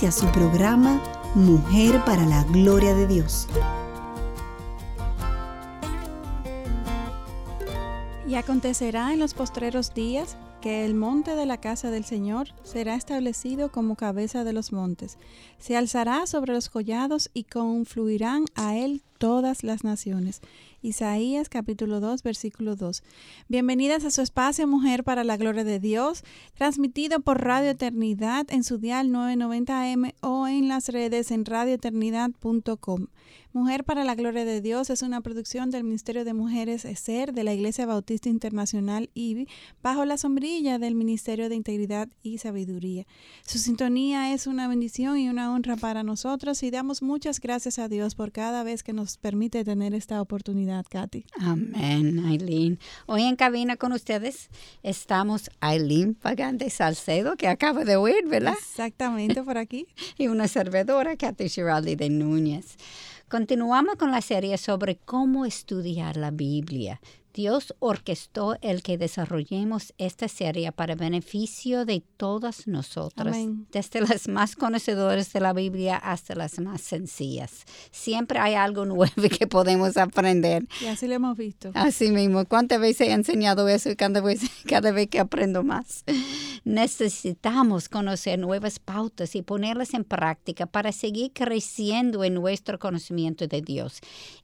Inicia su programa Mujer para la Gloria de Dios. Y acontecerá en los postreros días que el monte de la casa del Señor será establecido como cabeza de los montes. Se alzará sobre los collados y confluirán a él todas las naciones. Isaías capítulo 2 versículo 2. Bienvenidas a su espacio Mujer para la Gloria de Dios, transmitido por Radio Eternidad en su dial 990M o en las redes en radioeternidad.com. Mujer para la Gloria de Dios es una producción del Ministerio de Mujeres ESER de la Iglesia Bautista Internacional IBI bajo la sombrilla del Ministerio de Integridad y Sabiduría. Su sintonía es una bendición y una honra para nosotros y damos muchas gracias a Dios por cada vez que nos permite tener esta oportunidad, Katy. Amén, Aileen. Hoy en cabina con ustedes estamos Aileen Pagante Salcedo, que acaba de oír, ¿verdad? Exactamente, por aquí. y una servidora, Katy Giraldi de Núñez. Continuamos con la serie sobre cómo estudiar la Biblia. Dios orquestó el que desarrollemos esta serie para beneficio de todas nosotras, desde las más conocedoras de la Biblia hasta las más sencillas. Siempre hay algo nuevo que podemos aprender. Y así lo hemos visto. Así mismo. ¿Cuántas veces he enseñado eso y cada vez, cada vez que aprendo más? Necesitamos conocer nuevas pautas y ponerlas en práctica para seguir creciendo en nuestro conocimiento de Dios.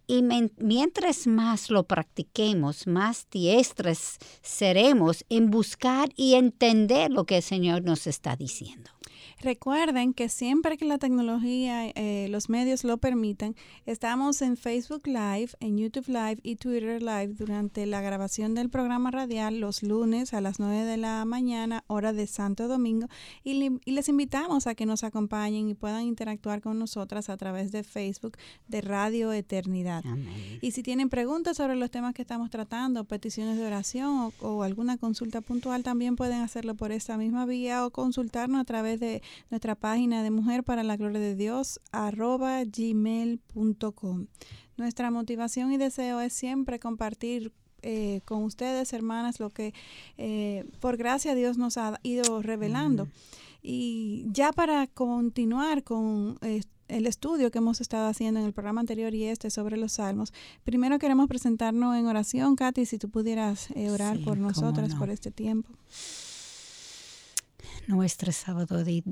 Y mientras más lo practiquemos, más diestras seremos en buscar y entender lo que el Señor nos está diciendo. Recuerden que siempre que la tecnología, eh, los medios lo permitan, estamos en Facebook Live, en YouTube Live y Twitter Live durante la grabación del programa radial los lunes a las 9 de la mañana, hora de Santo Domingo, y, les invitamos a que nos acompañen y puedan interactuar con nosotras a través de Facebook de Radio Eternidad. Y si tienen preguntas sobre los temas que estamos tratando, peticiones de oración o, o alguna consulta puntual, también pueden hacerlo por esta misma vía o consultarnos a través de nuestra página de Mujer para la Gloria de Dios, arroba gmail.com. Nuestra motivación y deseo es siempre compartir eh, con ustedes, hermanas, lo que eh, por gracia Dios nos ha ido revelando. Y ya para continuar con eh, el estudio que hemos estado haciendo en el programa anterior y este sobre los salmos, primero queremos presentarnos en oración. Katy, si tú pudieras orar por nosotras por este tiempo nuestro Salvador y,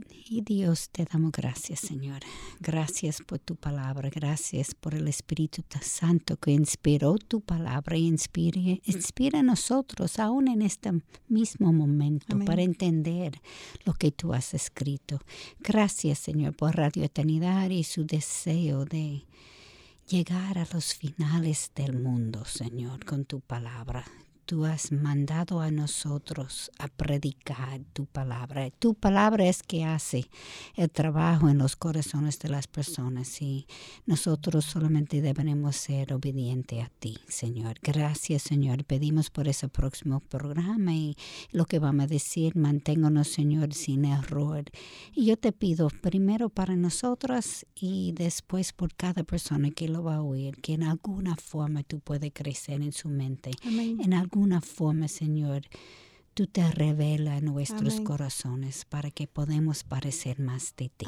Dios, te damos gracias, Señor. Gracias por tu palabra, gracias por el Espíritu Santo que inspiró tu palabra y inspira, inspira a nosotros aún en este mismo momento para entender lo que tú has escrito. Gracias, Señor, por Radio Eternidad y su deseo de llegar a los finales del mundo, Señor, con tu palabra tú has mandado a nosotros a predicar tu palabra. Tu palabra es que hace el trabajo en los corazones de las personas y nosotros solamente debemos ser obedientes a ti, Señor. Gracias, Señor. Pedimos por ese próximo programa y lo que vamos a decir, manténganos, Señor, sin error. Y yo te pido primero para nosotros y después por cada persona que lo va a oír, que en alguna forma tú puedes crecer en su mente. En alguna forma, Señor, tú te revelas nuestros corazones para que podamos parecer más de ti.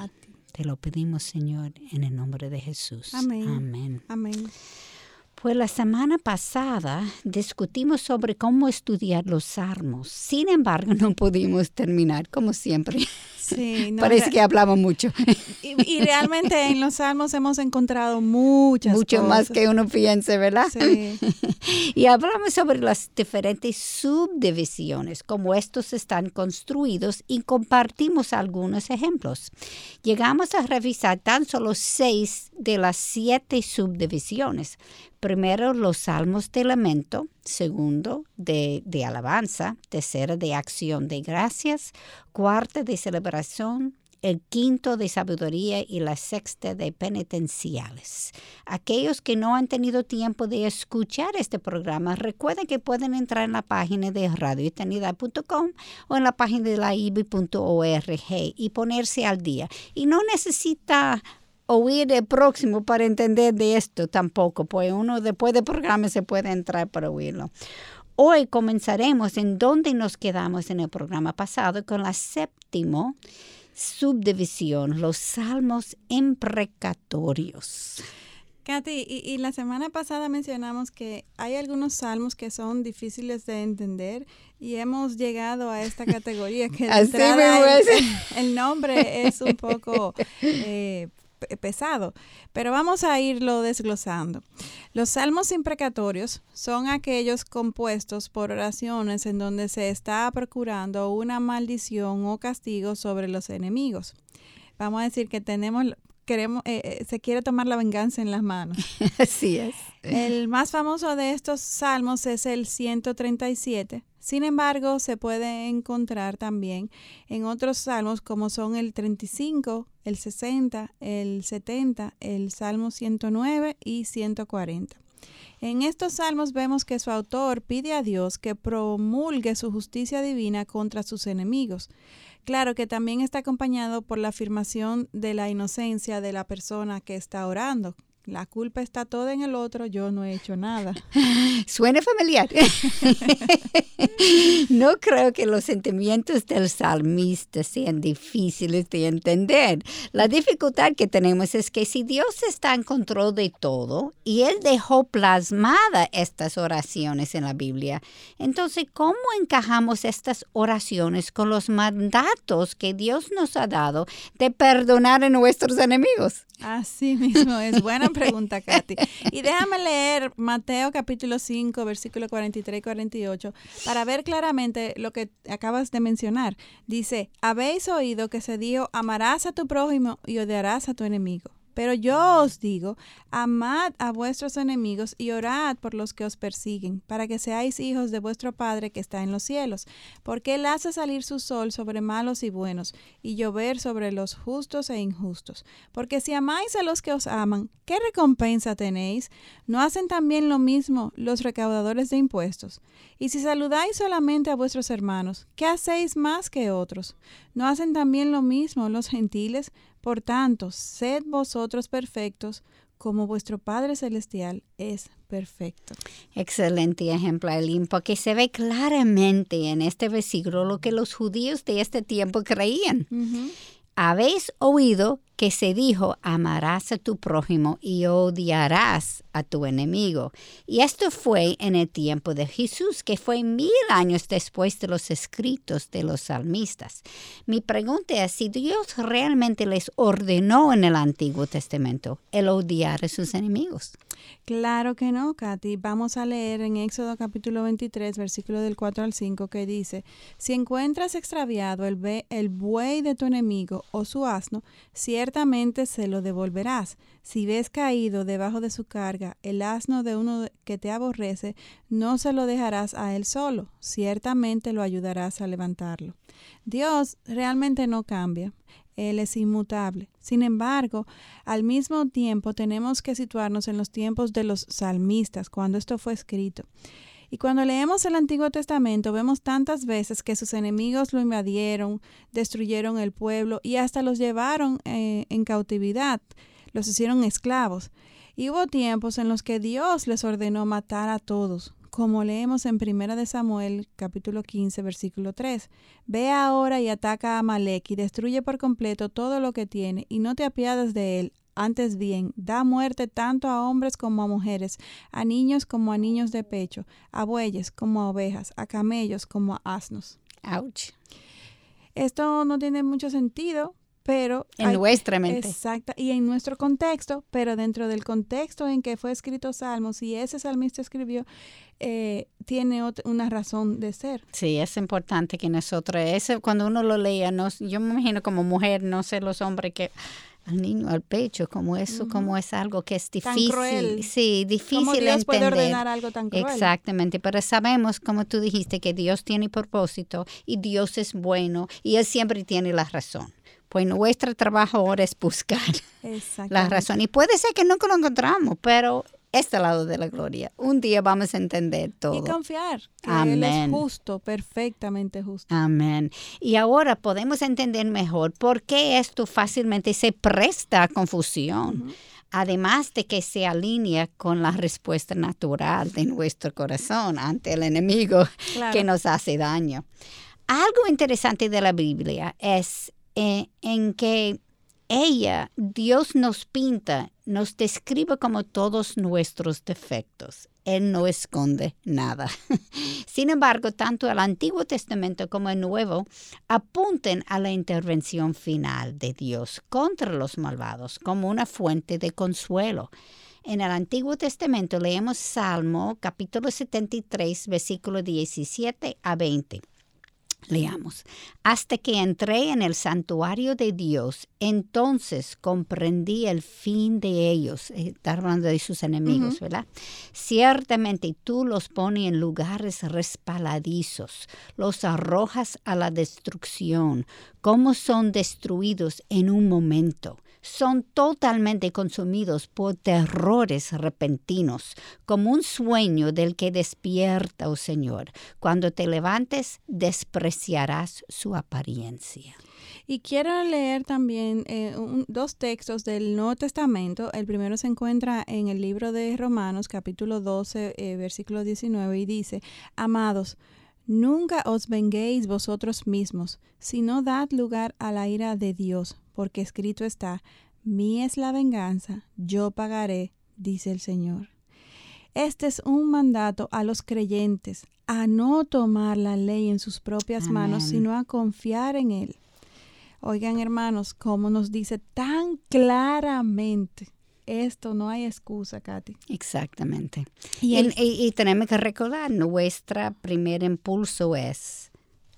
Te lo pedimos, Señor, en el nombre de Jesús. Amén. Amén. Pues la semana pasada discutimos sobre cómo estudiar los salmos. Sin embargo, no pudimos terminar, como siempre. Sí, Parece que hablamos mucho. Y, realmente en los salmos hemos encontrado muchas Mucho más que uno piense, ¿verdad? Sí. y hablamos sobre las diferentes subdivisiones, cómo estos están construidos y compartimos algunos ejemplos. Llegamos a revisar tan solo seis de las siete subdivisiones primero los salmos de lamento, segundo de, de, alabanza, tercero de acción de gracias, cuarta de celebración, el quinto de sabiduría y la sexta de penitenciales. Aquellos que no han tenido tiempo de escuchar este programa, recuerden que pueden entrar en la página de radioeternidad.com o en la página de la IBI.org y ponerse al día. Y no necesita oír el próximo para entender de esto tampoco, pues uno después del programa se puede entrar para oírlo. Hoy comenzaremos en donde nos quedamos en el programa pasado con la séptima subdivisión, los salmos imprecatorios. Katy, y, la semana pasada mencionamos que hay algunos salmos que son difíciles de entender y hemos llegado a esta categoría que el, nombre es un poco eh, pesado, pero vamos a irlo desglosando. Los salmos imprecatorios son aquellos compuestos por oraciones en donde se está procurando una maldición o castigo sobre los enemigos. Vamos a decir que tenemos queremos, eh, eh, se quiere tomar la venganza en las manos. Así es. El más famoso de estos salmos es el 137. Sin embargo, se puede encontrar también en otros salmos como son el 35, el 60, el 70, el Salmo 109 y 140. En estos salmos vemos que su autor pide a Dios que promulgue su justicia divina contra sus enemigos. Claro que también está acompañado por la afirmación de la inocencia de la persona que está orando, la culpa está toda en el otro, yo no he hecho nada. Suena familiar. no creo que los sentimientos del salmista sean difíciles de entender. La dificultad que tenemos es que si Dios está en control de todo y Él dejó plasmada estas oraciones en la Biblia, entonces ¿cómo encajamos estas oraciones con los mandatos que Dios nos ha dado de perdonar a nuestros enemigos? Así mismo es. Buena pregunta, Katy. Y déjame leer Mateo capítulo 5, versículo 43 y 48, para ver claramente lo que acabas de mencionar. Dice, habéis oído que se dijo, amarás a tu prójimo y odiarás a tu enemigo. Pero yo os digo, amad a vuestros enemigos y orad por los que os persiguen, para que seáis hijos de vuestro Padre que está en los cielos, porque Él hace salir su sol sobre malos y buenos, y llover sobre los justos e injustos. Porque si amáis a los que os aman, ¿qué recompensa tenéis? ¿No hacen también lo mismo los recaudadores de impuestos? Y si saludáis solamente a vuestros hermanos, ¿qué hacéis más que otros? ¿No hacen también lo mismo los gentiles? Por tanto, sed vosotros perfectos como vuestro Padre Celestial es perfecto. Excelente ejemplo, Aileen, porque se ve claramente en este versículo lo que los judíos de este tiempo creían. Habéis oído que se dijo, amarás a tu prójimo y odiarás a tu enemigo. Y esto fue en el tiempo de Jesús, que fue mil años después de los escritos de los salmistas. Mi pregunta es si Dios realmente les ordenó en el Antiguo Testamento el odiar a sus enemigos. Claro que no, Katy. Vamos a leer en Éxodo capítulo 23, versículo del 4 al 5, que dice, si encuentras extraviado el, el buey de tu enemigo o su asno, cierto ciertamente se lo devolverás. Si ves caído debajo de su carga el asno de uno que te aborrece, no se lo dejarás a él solo, ciertamente lo ayudarás a levantarlo. Dios realmente no cambia. Él es inmutable. Sin embargo, al mismo tiempo tenemos que situarnos en los tiempos de los salmistas, cuando esto fue escrito. Y cuando leemos el Antiguo Testamento vemos tantas veces que sus enemigos lo invadieron, destruyeron el pueblo y hasta los llevaron eh, en cautividad, los hicieron esclavos. Y hubo tiempos en los que Dios les ordenó matar a todos, como leemos en 1 de Samuel capítulo 15 versículo 3. Ve ahora y ataca a Amalek y destruye por completo todo lo que tiene y no te apiades de él, antes bien, da muerte tanto a hombres como a mujeres, a niños como a niños de pecho, a bueyes como a ovejas, a camellos como a asnos. Ouch. Esto no tiene mucho sentido, pero... En nuestra mente. Exacto, y en nuestro contexto, pero dentro del contexto en que fue escrito Salmos y ese salmista escribió, eh, tiene una razón de ser. Sí, es importante que nosotros, ese, cuando uno lo lea, no, yo me imagino como mujer, no sé los hombres que al niño al pecho, como eso, como es algo que es difícil. Tan Sí, difícil ¿Cómo Dios entender. puede ordenar algo tan cruel? Exactamente, pero sabemos, como tú dijiste, que Dios tiene propósito y Dios es bueno y Él siempre tiene la razón. Pues nuestro trabajo ahora es buscar la razón. Y puede ser que nunca lo encontramos, pero este lado de la gloria. Un día vamos a entender todo. Y confiar que Él es justo, perfectamente justo. Amén. Y ahora podemos entender mejor por qué esto fácilmente se presta a confusión. Además de que se alinea con la respuesta natural de nuestro corazón ante el enemigo que nos hace daño. Algo interesante de la Biblia es eh, en que ella, Dios nos pinta, nos describe como todos nuestros defectos. Él no esconde nada. Sin embargo, tanto el Antiguo Testamento como el Nuevo apunten a la intervención final de Dios contra los malvados como una fuente de consuelo. En el Antiguo Testamento leemos Salmo capítulo 73, versículo 17 a 20. Leamos. Hasta que entré en el santuario de Dios, entonces comprendí el fin de ellos. Eh, está hablando de sus enemigos, ¿verdad? Ciertamente tú los pones en lugares respaladizos, los arrojas a la destrucción, como son destruidos en un momento son totalmente consumidos por terrores repentinos, como un sueño del que despierta, oh Señor. Cuando te levantes, despreciarás su apariencia. Y quiero leer también eh, dos textos del Nuevo Testamento. El primero se encuentra en el libro de Romanos, capítulo 12, eh, versículo 19, y dice, Amados, Nunca os venguéis vosotros mismos, sino dad lugar a la ira de Dios, porque escrito está, Mí es la venganza, yo pagaré, dice el Señor. Este es un mandato a los creyentes, a no tomar la ley en sus propias manos, sino a confiar en Él. Oigan hermanos, como nos dice tan claramente esto no hay excusa, Katy. Exactamente. Y, tenemos que recordar, nuestro primer impulso es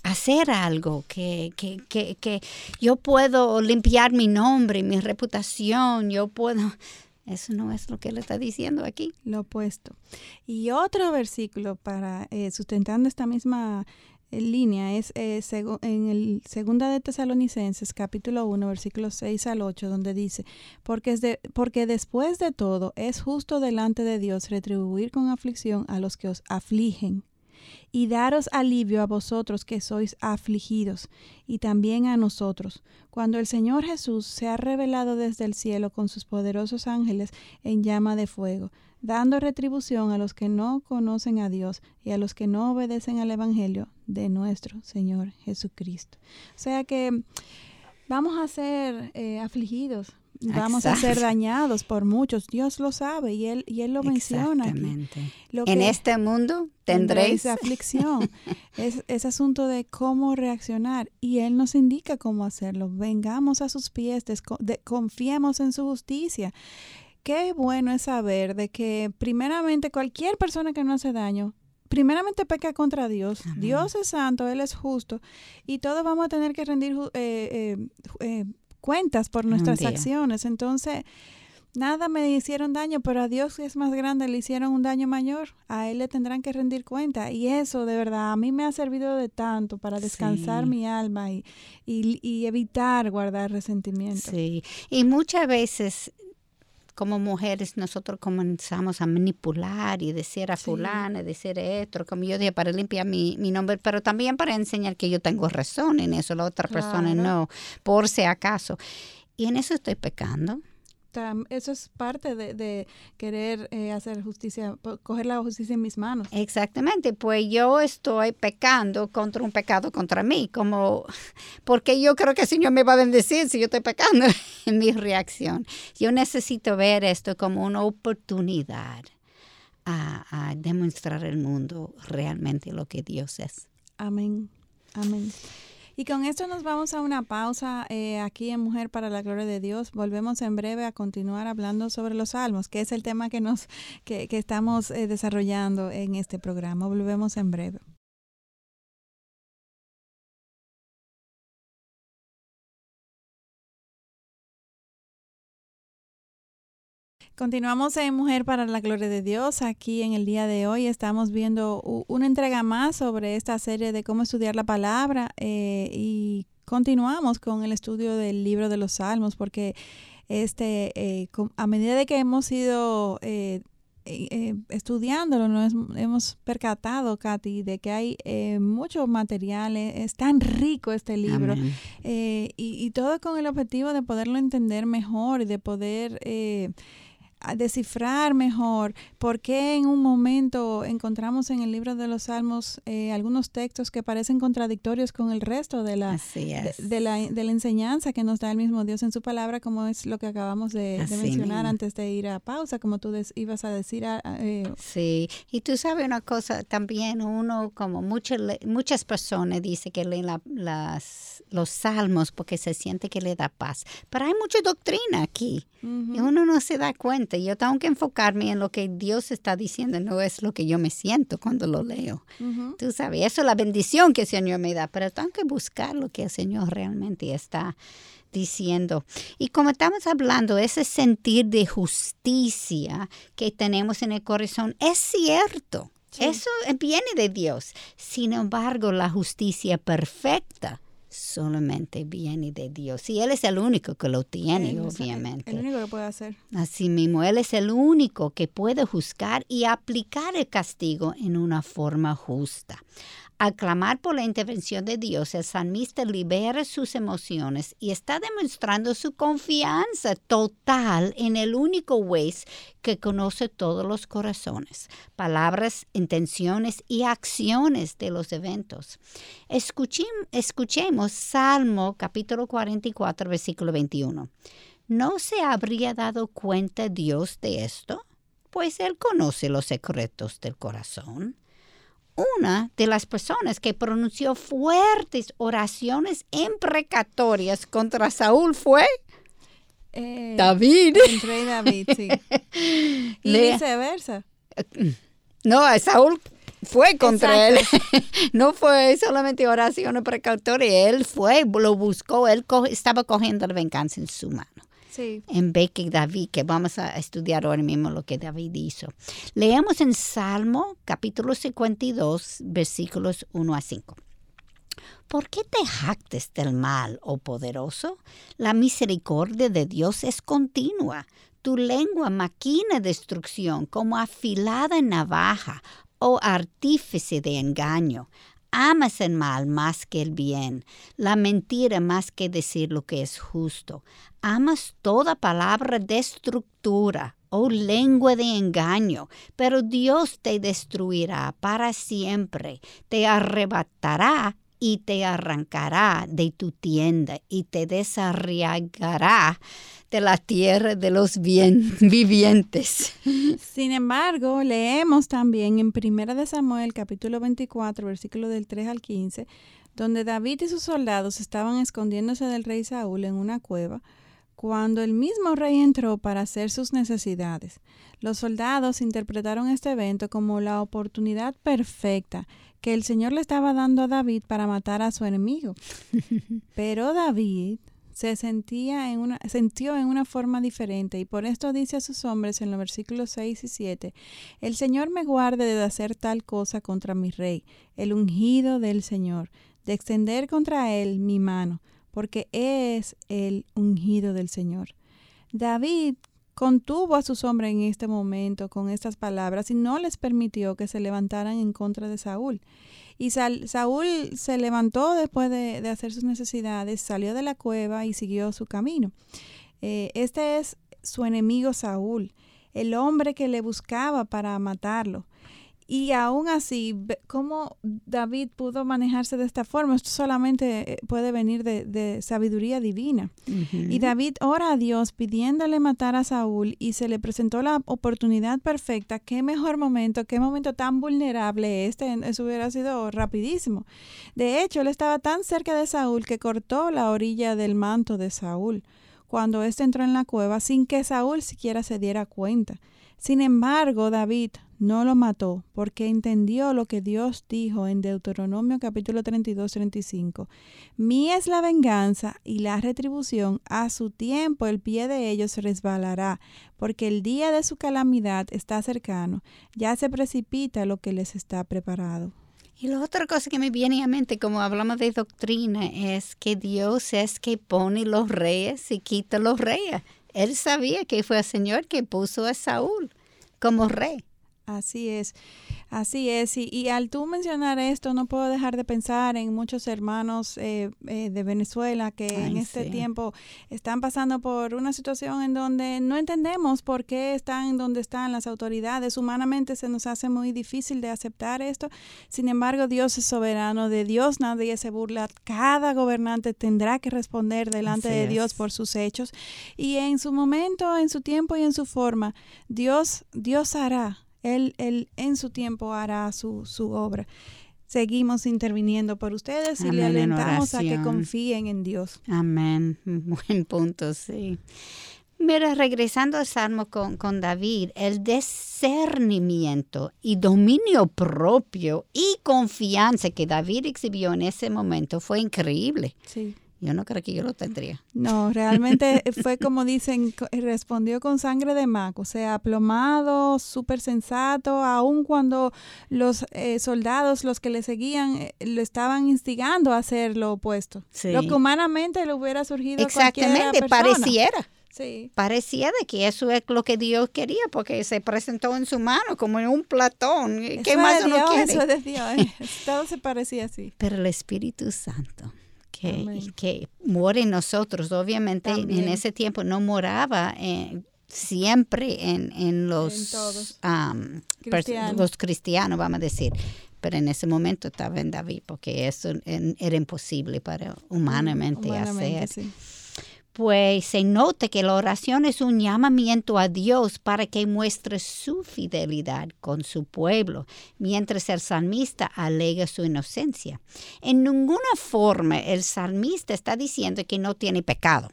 hacer algo que, que, que, que yo puedo limpiar mi nombre, mi reputación, yo puedo... Eso no es lo que él está diciendo aquí. Lo opuesto. Y otro versículo para eh, sustentando esta misma en línea es eh, en el segunda de Tesalonicenses capítulo 1 versículos 6 al 8 donde dice porque, es de, porque después de todo es justo delante de Dios retribuir con aflicción a los que os afligen y daros alivio a vosotros que sois afligidos, y también a nosotros, cuando el Señor Jesús se ha revelado desde el cielo con sus poderosos ángeles en llama de fuego, dando retribución a los que no conocen a Dios y a los que no obedecen al Evangelio de nuestro Señor Jesucristo. O sea que vamos a ser eh, afligidos, vamos a ser dañados por muchos. Dios lo sabe y Él, y él lo menciona. Exactamente. en este mundo tendréis aflicción. es, es, asunto de cómo reaccionar y Él nos indica cómo hacerlo. Vengamos a sus pies, confiemos en su justicia qué bueno es saber de que primeramente cualquier persona que no hace daño, primeramente peca contra Dios. Dios es santo, Él es justo y todos vamos a tener que rendir eh, eh, eh, cuentas por nuestras acciones. Entonces, nada me hicieron daño, pero a Dios que es más grande le hicieron un daño mayor. A Él le tendrán que rendir cuenta. Y eso, de verdad, a mí me ha servido de tanto para descansar mi alma y, y, y, evitar guardar resentimiento. Sí, y muchas veces como mujeres nosotros comenzamos a manipular y decir a fulana, decir esto, como yo dije, para limpiar mi, mi, nombre, pero también para enseñar que yo tengo razón en eso, la otra persona no, por si acaso. Y en eso estoy pecando eso es parte de, querer eh, hacer justicia, coger la justicia en mis manos. Exactamente, pues yo estoy pecando contra un pecado contra mí, como porque yo creo que el Señor me va a bendecir si yo estoy pecando en mi reacción. Yo necesito ver esto como una oportunidad a, a demostrar al mundo realmente lo que Dios es. Amén, amén. Y con esto nos vamos a una pausa eh, aquí en Mujer para la Gloria de Dios. Volvemos en breve a continuar hablando sobre los salmos, que es el tema que, nos, que, estamos eh, desarrollando en este programa. Volvemos en breve. Continuamos en Mujer para la Gloria de Dios. Aquí en el día de hoy estamos viendo una entrega más sobre esta serie de cómo estudiar la palabra eh, y continuamos con el estudio del libro de los Salmos porque este, eh, a medida de que hemos ido eh, estudiándolo, nos hemos percatado, Katy, de que hay mucho material, es tan rico este libro, y, y, todo con el objetivo de poderlo entender mejor y de poder a descifrar mejor por qué en un momento encontramos en el libro de los Salmos eh, algunos textos que parecen contradictorios con el resto de la, de, la, de la enseñanza que nos da el mismo Dios en su palabra, como es lo que acabamos de, mencionar antes de ir a pausa, como tú ibas a decir. eh. Sí, y tú sabes una cosa, también uno, como muchas, muchas personas dice que leen las, los salmos porque se siente que le da paz, pero hay mucha doctrina aquí y uno no se da cuenta yo tengo que enfocarme en lo que Dios está diciendo, no es lo que yo me siento cuando lo leo. Tú sabes, eso es la bendición que el Señor me da, pero tengo que buscar lo que el Señor realmente está diciendo. Y como estamos hablando, ese sentir de justicia que tenemos en el corazón es cierto. Eso viene de Dios. Sin embargo, la justicia perfecta solamente viene de Dios. Y Él es el único que lo tiene, obviamente. El único que puede hacer. Así mismo, Él es el único que puede juzgar y aplicar el castigo en una forma justa. Al clamar por la intervención de Dios, el salmista libera sus emociones y está demostrando su confianza total en el único juez que conoce todos los corazones, palabras, intenciones y acciones de los eventos. escuchemos Salmo capítulo 44, versículo 21. ¿No se habría dado cuenta Dios de esto? Pues Él conoce los secretos del corazón una de las personas que pronunció fuertes oraciones imprecatorias contra Saúl fue eh, David. El rey David, sí. y viceversa. No, Saúl fue contra él. no fue solamente oraciones precatorias. Él fue, lo buscó, él estaba cogiendo la venganza en su mano. En vez David, que vamos a estudiar ahora mismo lo que David hizo. Leemos en Salmo capítulo 52, versículos 1 a 5. ¿Por qué te jactes del mal, oh poderoso? La misericordia de Dios es continua. Tu lengua maquina destrucción como afilada navaja, oh artífice de engaño. Amas el mal más que el bien, la mentira más que decir lo que es justo. Amas toda palabra destructura, oh lengua de engaño, pero Dios te destruirá para siempre, te arrebatará y te arrancará de tu tienda y te desarraigará de la tierra de los bien vivientes. Sin embargo, leemos también en Primera de Samuel capítulo 24, versículo del 3 al 15, donde David y sus soldados estaban escondiéndose del rey Saúl en una cueva, cuando el mismo rey entró para hacer sus necesidades. Los soldados interpretaron este evento como la oportunidad perfecta que el Señor le estaba dando a David para matar a su enemigo. Pero David se sentía en una, sintió en una forma diferente y por esto dice a sus hombres en los versículos 6 y 7, el Señor me guarde de hacer tal cosa contra mi rey, el ungido del Señor, de extender contra él mi mano, porque es el ungido del Señor. David contuvo a sus hombres en este momento con estas palabras y no les permitió que se levantaran en contra de Saúl. Y Saúl se levantó después de, hacer sus necesidades, salió de la cueva y siguió su camino. Eh, este es su enemigo Saúl, el hombre que le buscaba para matarlo. Y aún así, ¿cómo David pudo manejarse de esta forma? Esto solamente eh, puede venir de, sabiduría divina. Y David ora a Dios pidiéndole matar a Saúl y se le presentó la oportunidad perfecta. Qué mejor momento, qué momento tan vulnerable este. Eso hubiera sido rapidísimo. De hecho, él estaba tan cerca de Saúl que cortó la orilla del manto de Saúl cuando éste entró en la cueva sin que Saúl siquiera se diera cuenta. Sin embargo, David no lo mató porque entendió lo que Dios dijo en Deuteronomio capítulo 32, 35. Mía es la venganza y la retribución, a su tiempo el pie de ellos resbalará, porque el día de su calamidad está cercano, ya se precipita lo que les está preparado. Y la otra cosa que me viene a mente, como hablamos de doctrina, es que Dios es que pone los reyes y quita los reyes. Él sabía que fue el Señor que puso a Saúl como rey. Así es, así es. Y, al tú mencionar esto, no puedo dejar de pensar en muchos hermanos eh, eh, de Venezuela que en este tiempo están pasando por una situación en donde no entendemos por qué están donde están las autoridades. Humanamente se nos hace muy difícil de aceptar esto. Sin embargo, Dios es soberano. De Dios nadie se burla. Cada gobernante tendrá que responder delante de Dios por sus hechos. Y en su momento, en su tiempo y en su forma, Dios, Dios hará él, él en su tiempo hará su, su obra. Seguimos interviniendo por ustedes y le alentamos a que confíen en Dios. Amén. Buen punto, sí. Mira, regresando al Salmo con, con, David, el discernimiento y dominio propio y confianza que David exhibió en ese momento fue increíble. Sí. Yo no creo que yo lo tendría. No, realmente fue como dicen, respondió con sangre de mago, o sea, aplomado, súper sensato, aun cuando los eh, soldados, los que le seguían, eh, lo estaban instigando a hacer lo opuesto. Lo que humanamente le hubiera surgido Exactamente, a pareciera. Sí. Parecía de que eso es lo que Dios quería, porque se presentó en su mano como en un platón. ¿Qué más uno quiere? Eso Dios, eh. todo se parecía así. Pero el Espíritu Santo que, que muere en nosotros. Obviamente en ese tiempo no moraba eh, siempre en, los, los cristianos, vamos a decir. Pero en ese momento estaba en David, porque eso era imposible para humanamente, hacer pues se nota que la oración es un llamamiento a Dios para que muestre su fidelidad con su pueblo, mientras el salmista alega su inocencia. En ninguna forma el salmista está diciendo que no tiene pecado,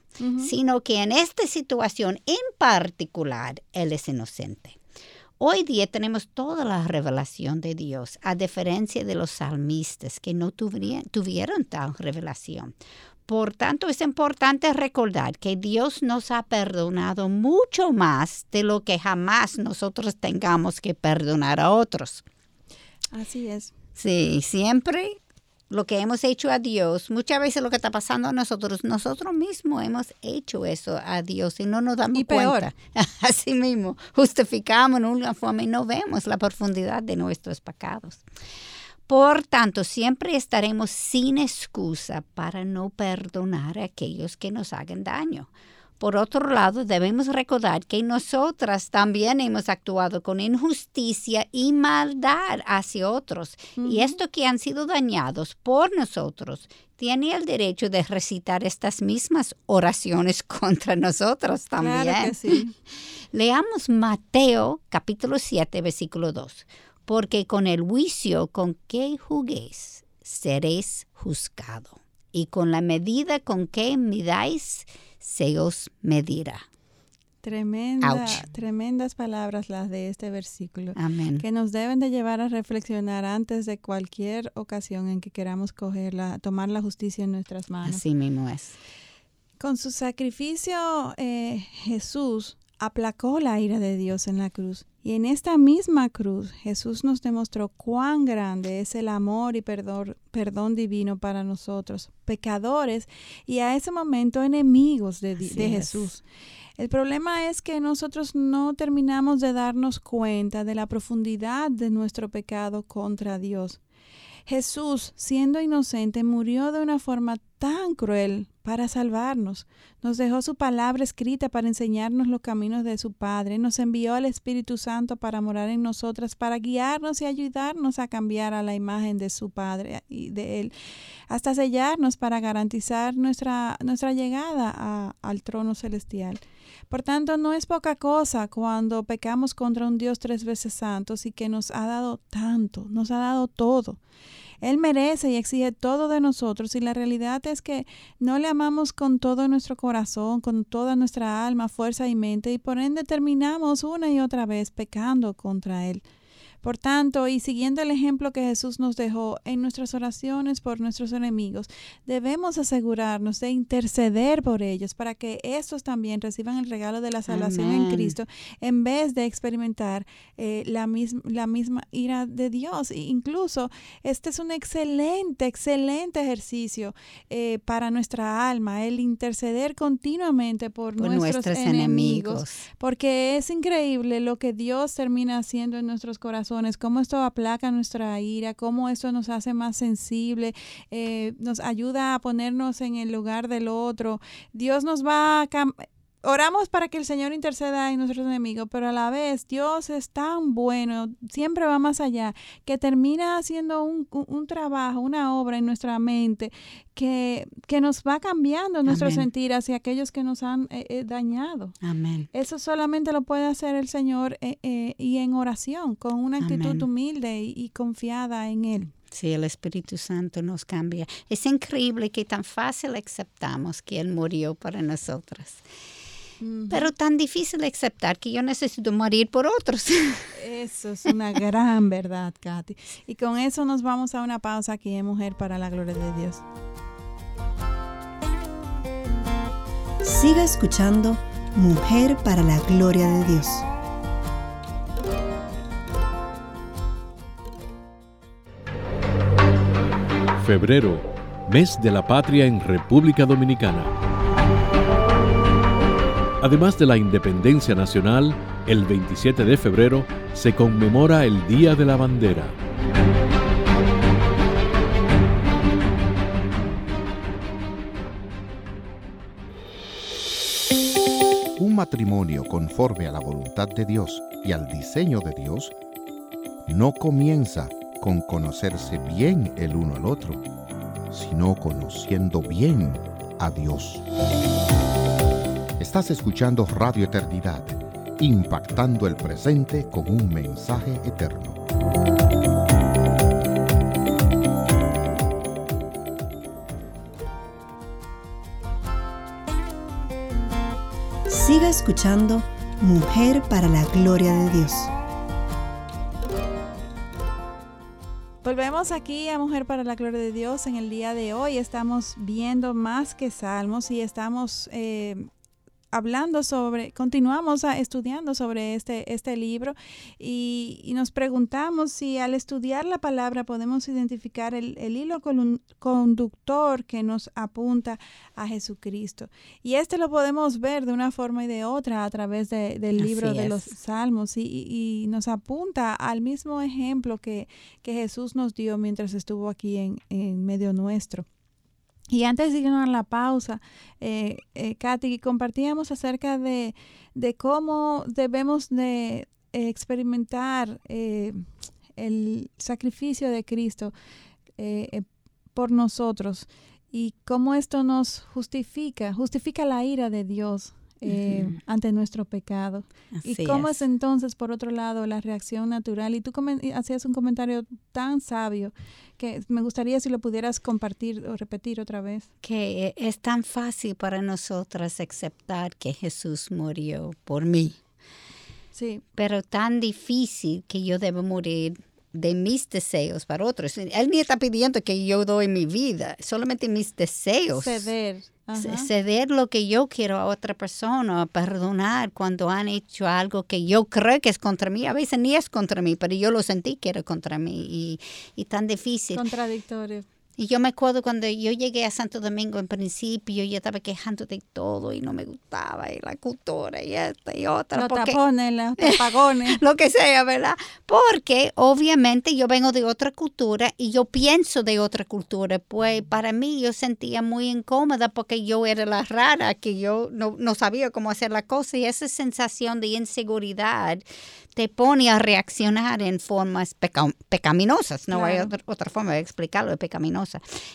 sino que en esta situación en particular él es inocente. Hoy día tenemos toda la revelación de Dios, a diferencia de los salmistas que no tuvieron tal revelación. Por tanto, es importante recordar que Dios nos ha perdonado mucho más de lo que jamás nosotros tengamos que perdonar a otros. Así es. Sí, siempre lo que hemos hecho a Dios, muchas veces lo que está pasando a nosotros, nosotros mismos hemos hecho eso a Dios y no nos damos y cuenta. Así mismo, justificamos en una forma y no vemos la profundidad de nuestros pecados. Por tanto, siempre estaremos sin excusa para no perdonar a aquellos que nos hagan daño. Por otro lado, debemos recordar que nosotras también hemos actuado con injusticia y maldad hacia otros. Y estos que han sido dañados por nosotros tienen el derecho de recitar estas mismas oraciones contra nosotros también. Claro que sí. Leamos Mateo capítulo 7, versículo 2 porque con el juicio con que juguéis seréis juzgado, y con la medida con que midáis se os medirá. Tremenda, tremendas palabras las de este versículo. Amén. Que nos deben de llevar a reflexionar antes de cualquier ocasión en que queramos cogerla, tomar la justicia en nuestras manos. Así mismo es. Con su sacrificio, eh, Jesús aplacó la ira de Dios en la cruz. Y en esta misma cruz Jesús nos demostró cuán grande es el amor y perdón, perdón divino para nosotros, pecadores y a ese momento enemigos de, de Jesús. El problema es que nosotros no terminamos de darnos cuenta de la profundidad de nuestro pecado contra Dios. Jesús, siendo inocente, murió de una forma tan cruel para salvarnos. Nos dejó su palabra escrita para enseñarnos los caminos de su Padre. Nos envió al Espíritu Santo para morar en nosotras, para guiarnos y ayudarnos a cambiar a la imagen de su Padre y de Él, hasta sellarnos para garantizar nuestra, nuestra llegada al trono celestial. Por tanto, no es poca cosa cuando pecamos contra un Dios tres veces santo y que nos ha dado tanto, nos ha dado todo. Él merece y exige todo de nosotros y la realidad es que no le amamos con todo nuestro corazón, con toda nuestra alma, fuerza y mente y por ende terminamos una y otra vez pecando contra Él. Por tanto, y siguiendo el ejemplo que Jesús nos dejó en nuestras oraciones por nuestros enemigos, debemos asegurarnos de interceder por ellos para que estos también reciban el regalo de la salvación en Cristo en vez de experimentar eh, la, misma, la misma ira de Dios. E incluso este es un excelente, excelente ejercicio eh, para nuestra alma, el interceder continuamente por, nuestros, enemigos, porque es increíble lo que Dios termina haciendo en nuestros corazones, cómo esto aplaca nuestra ira, cómo esto nos hace más sensible, eh, nos ayuda a ponernos en el lugar del otro. Dios nos va a oramos para que el Señor interceda en nuestros enemigos, pero a la vez Dios es tan bueno, siempre va más allá, que termina haciendo un, trabajo, una obra en nuestra mente que, que nos va cambiando nuestro sentir hacia aquellos que nos han eh, eh, dañado. Amén. Eso solamente lo puede hacer el Señor eh, y en oración, con una actitud humilde y confiada en Él. Sí, el Espíritu Santo nos cambia. Es increíble que tan fácil aceptamos que Él murió para nosotras. Pero tan difícil de aceptar que yo necesito morir por otros. Eso es una gran verdad, Katy. Y con eso nos vamos a una pausa aquí en Mujer para la Gloria de Dios. Siga escuchando Mujer para la Gloria de Dios. Febrero, mes de la patria en República Dominicana. Además de la independencia nacional, el 27 de febrero se conmemora el Día de la Bandera. Un matrimonio conforme a la voluntad de Dios y al diseño de Dios no comienza con conocerse bien el uno al otro, sino conociendo bien a Dios. Estás escuchando Radio Eternidad, impactando el presente con un mensaje eterno. Siga escuchando Mujer para la Gloria de Dios. Volvemos aquí a Mujer para la Gloria de Dios. En el día de hoy estamos viendo más que salmos y estamos eh, hablando sobre, continuamos estudiando sobre este, este libro y, nos preguntamos si al estudiar la palabra podemos identificar el, hilo conductor que nos apunta a Jesucristo. Y este lo podemos ver de una forma y de otra a través del libro de los Salmos y, nos apunta al mismo ejemplo que, que Jesús nos dio mientras estuvo aquí en, en medio nuestro. Y antes de irnos a la pausa, eh, eh, Katy, compartíamos acerca de, cómo debemos de experimentar eh, el sacrificio de Cristo eh, por nosotros y cómo esto nos justifica, justifica la ira de Dios eh, ante nuestro pecado. ¿Y cómo es. entonces, por otro lado, la reacción natural? Y tú hacías un comentario tan sabio que me gustaría si lo pudieras compartir o repetir otra vez. Que es tan fácil para nosotras aceptar que Jesús murió por mí. Sí. Pero tan difícil que yo debo morir de mis deseos para otros. Él ni está pidiendo que yo doy mi vida, solamente mis deseos. Ceder. Ceder lo que yo quiero a otra persona, perdonar cuando han hecho algo que yo creo que es contra mí. A veces ni es contra mí, pero yo lo sentí que era contra mí y, y tan difícil. Contradictorio. Y yo me acuerdo cuando yo llegué a Santo Domingo en principio, yo estaba quejando de todo y no me gustaba, y la cultura y esta y otra. Los tapones, los tapagones. lo que sea, ¿verdad? Porque obviamente yo vengo de otra cultura y yo pienso de otra cultura. Pues para mí yo sentía muy incómoda porque yo era la rara, que yo no, no sabía cómo hacer la cosa y esa sensación de inseguridad te pone a reaccionar en formas pecaminosas. No hay otra, forma de explicarlo, pecaminosa.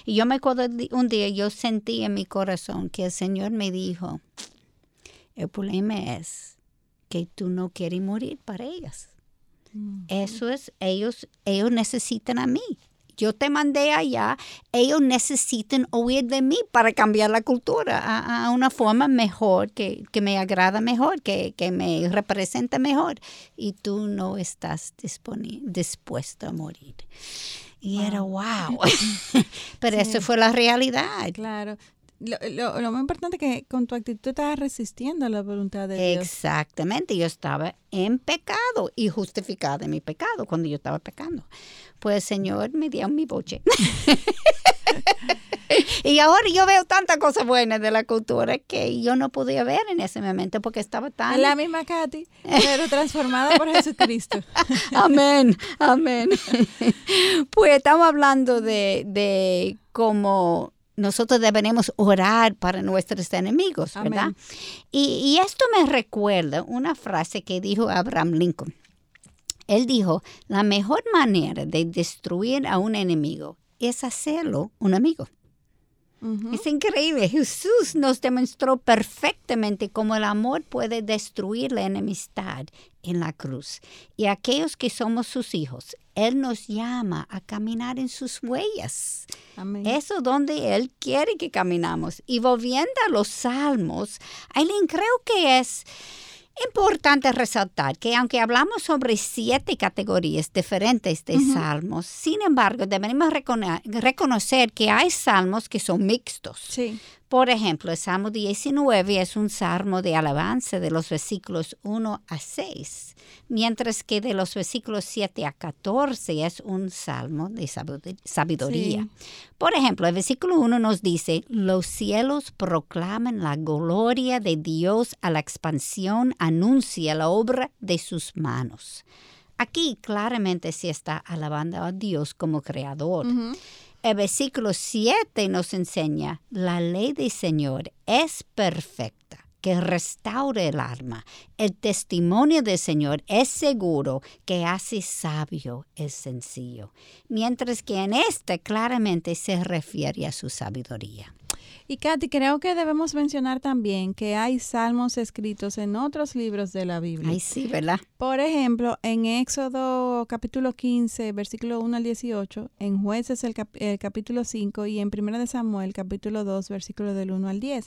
Y yo me acuerdo un día, yo sentí en mi corazón que el Señor me dijo, el problema es que tú no quieres morir para ellas. Eso es, ellos, ellos necesitan a mí. yo te mandé allá, ellos necesitan oír de mí para cambiar la cultura a, una forma mejor, que, me agrada mejor, que, me representa mejor. Y tú no estás dispuesto a morir. Y era wow. Pero eso fue la realidad. Claro lo, lo, más importante es que con tu actitud estabas resistiendo a la voluntad de Dios. Exactamente, yo estaba en pecado y justificada en mi pecado cuando yo estaba pecando. Pues el Señor me dio mi boche. y ahora yo veo tantas cosas buenas de la cultura que yo no podía ver en ese momento porque estaba tan... La misma Katy, pero transformada por Jesucristo. amén, amén. pues estamos hablando de, de cómo nosotros debemos orar para nuestros enemigos, ¿verdad? Y, esto me recuerda una frase que dijo Abraham Lincoln. Él dijo, la mejor manera de destruir a un enemigo es hacerlo un amigo. Es increíble. Jesús nos demostró perfectamente cómo el amor puede destruir la enemistad en la cruz. Y aquellos que somos sus hijos, Él nos llama a caminar en sus huellas. Eso es donde Él quiere que caminamos. Y volviendo a los salmos, Aileen, creo que es importante resaltar que aunque hablamos sobre siete categorías diferentes de salmos, sin embargo, debemos reconocer que hay salmos que son mixtos. Sí. Por ejemplo, el Salmo 19 es un salmo de alabanza de los versículos 1 a 6, mientras que de los versículos 7 a 14 es un salmo de sabiduría. Por ejemplo, el versículo 1 nos dice, los cielos proclaman la gloria de Dios a la expansión, anuncia la obra de sus manos. Aquí claramente se está alabando a Dios como creador. El versículo 7 nos enseña, la ley del Señor es perfecta, que restaure el alma. El testimonio del Señor es seguro, que hace sabio el sencillo. Mientras que en este claramente se refiere a su sabiduría. Y Katy, creo que debemos mencionar también que hay salmos escritos en otros libros de la Biblia. Ay, sí, ¿verdad? Por ejemplo, en Éxodo capítulo 15, versículo 1 al 18, en Jueces el, capítulo 5 y en Primera de Samuel capítulo 2, versículo del 1 al 10.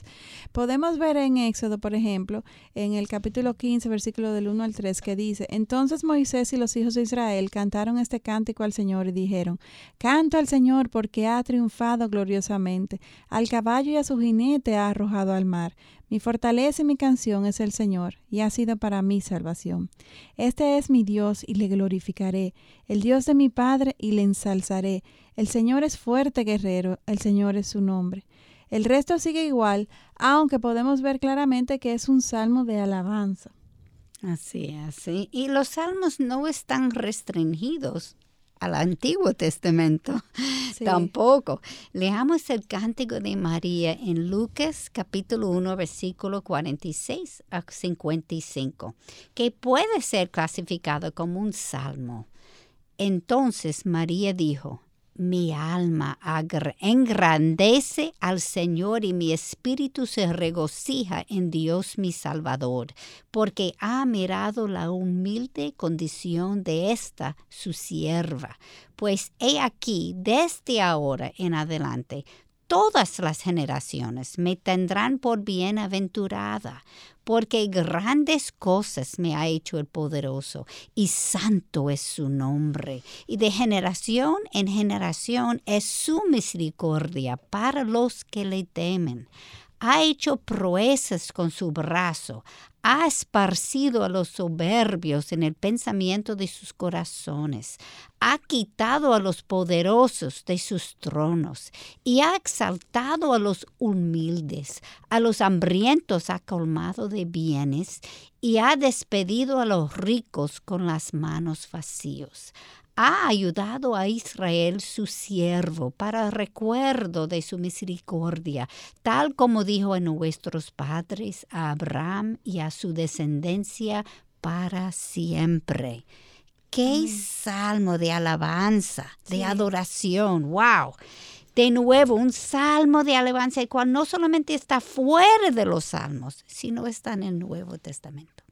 Podemos ver en Éxodo, por ejemplo, en el capítulo 15, versículo del 1 al 3, que dice, entonces Moisés y los hijos de Israel cantaron este cántico al Señor y dijeron, canto al Señor porque ha triunfado gloriosamente. Al caballo a su jinete ha arrojado al mar. Mi fortaleza y mi canción es el Señor, y ha sido para mí salvación. Este es mi Dios, y le glorificaré, el Dios de mi Padre, y le ensalzaré. El Señor es fuerte guerrero, el Señor es su nombre. El resto sigue igual, aunque podemos ver claramente que es un salmo de alabanza. Así es, y los salmos no están restringidos al Antiguo Testamento. Tampoco. Leamos el cántico de María en Lucas capítulo 1 versículo 46 a 55, que puede ser clasificado como un salmo. Entonces María dijo, mi alma engrandece al Señor y mi espíritu se regocija en Dios mi Salvador, porque ha mirado la humilde condición de esta su sierva. Pues he aquí, desde ahora en adelante, todas las generaciones me tendrán por bienaventurada, porque grandes cosas me ha hecho el poderoso, y santo es su nombre, y de generación en generación es su misericordia para los que le temen. Ha hecho proezas con su brazo, ha esparcido a los soberbios en el pensamiento de sus corazones, ha quitado a los poderosos de sus tronos y ha exaltado a los humildes, a los hambrientos ha colmado de bienes y ha despedido a los ricos con las manos vacíos ha ayudado a Israel su siervo para recuerdo de su misericordia, tal como dijo a nuestros padres, a Abraham y a su descendencia para siempre. Qué salmo de alabanza, de adoración, wow. De nuevo, un salmo de alabanza, el cual no solamente está fuera de los salmos, sino está en el Nuevo Testamento.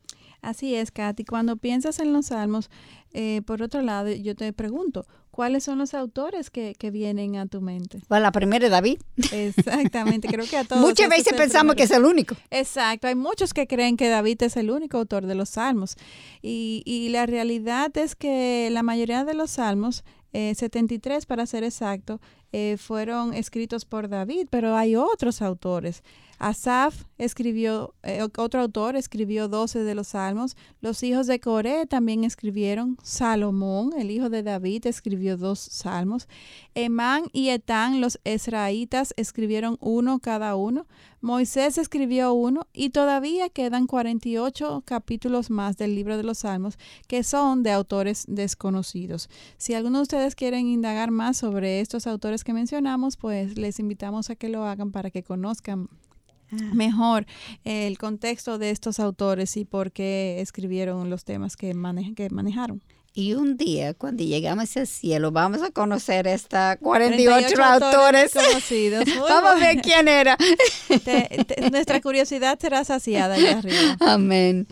Así es, Katy. Cuando piensas en los salmos, eh, por otro lado, yo te pregunto, ¿cuáles son los autores que, que vienen a tu mente? Bueno, la primera es David. Exactamente, creo que a todos. Muchas veces pensamos que es el único. Exacto, hay muchos que creen que David es el único autor de los salmos. Y, y la realidad es que la mayoría de los salmos, eh, 73 para ser exacto, eh, fueron escritos por David, pero hay otros autores. Asaf escribió, eh, otro autor escribió 12 de los salmos. Los hijos de Coré también escribieron. Salomón, el hijo de David, escribió dos salmos. Emán y Etán, los esraítas, escribieron uno cada uno. Moisés escribió uno y todavía quedan 48 capítulos más del libro de los salmos que son de autores desconocidos. Si alguno de ustedes quieren indagar más sobre estos autores que mencionamos, pues les invitamos a que lo hagan para que conozcan mejor el contexto de estos autores y por qué escribieron los temas que, mane que manejaron. Y un día, cuando llegamos al cielo, vamos a conocer esta 48, 38 autores. conocidos. Muy Vamos a ver quién era. Te- te- nuestra curiosidad será saciada allá arriba. Amén.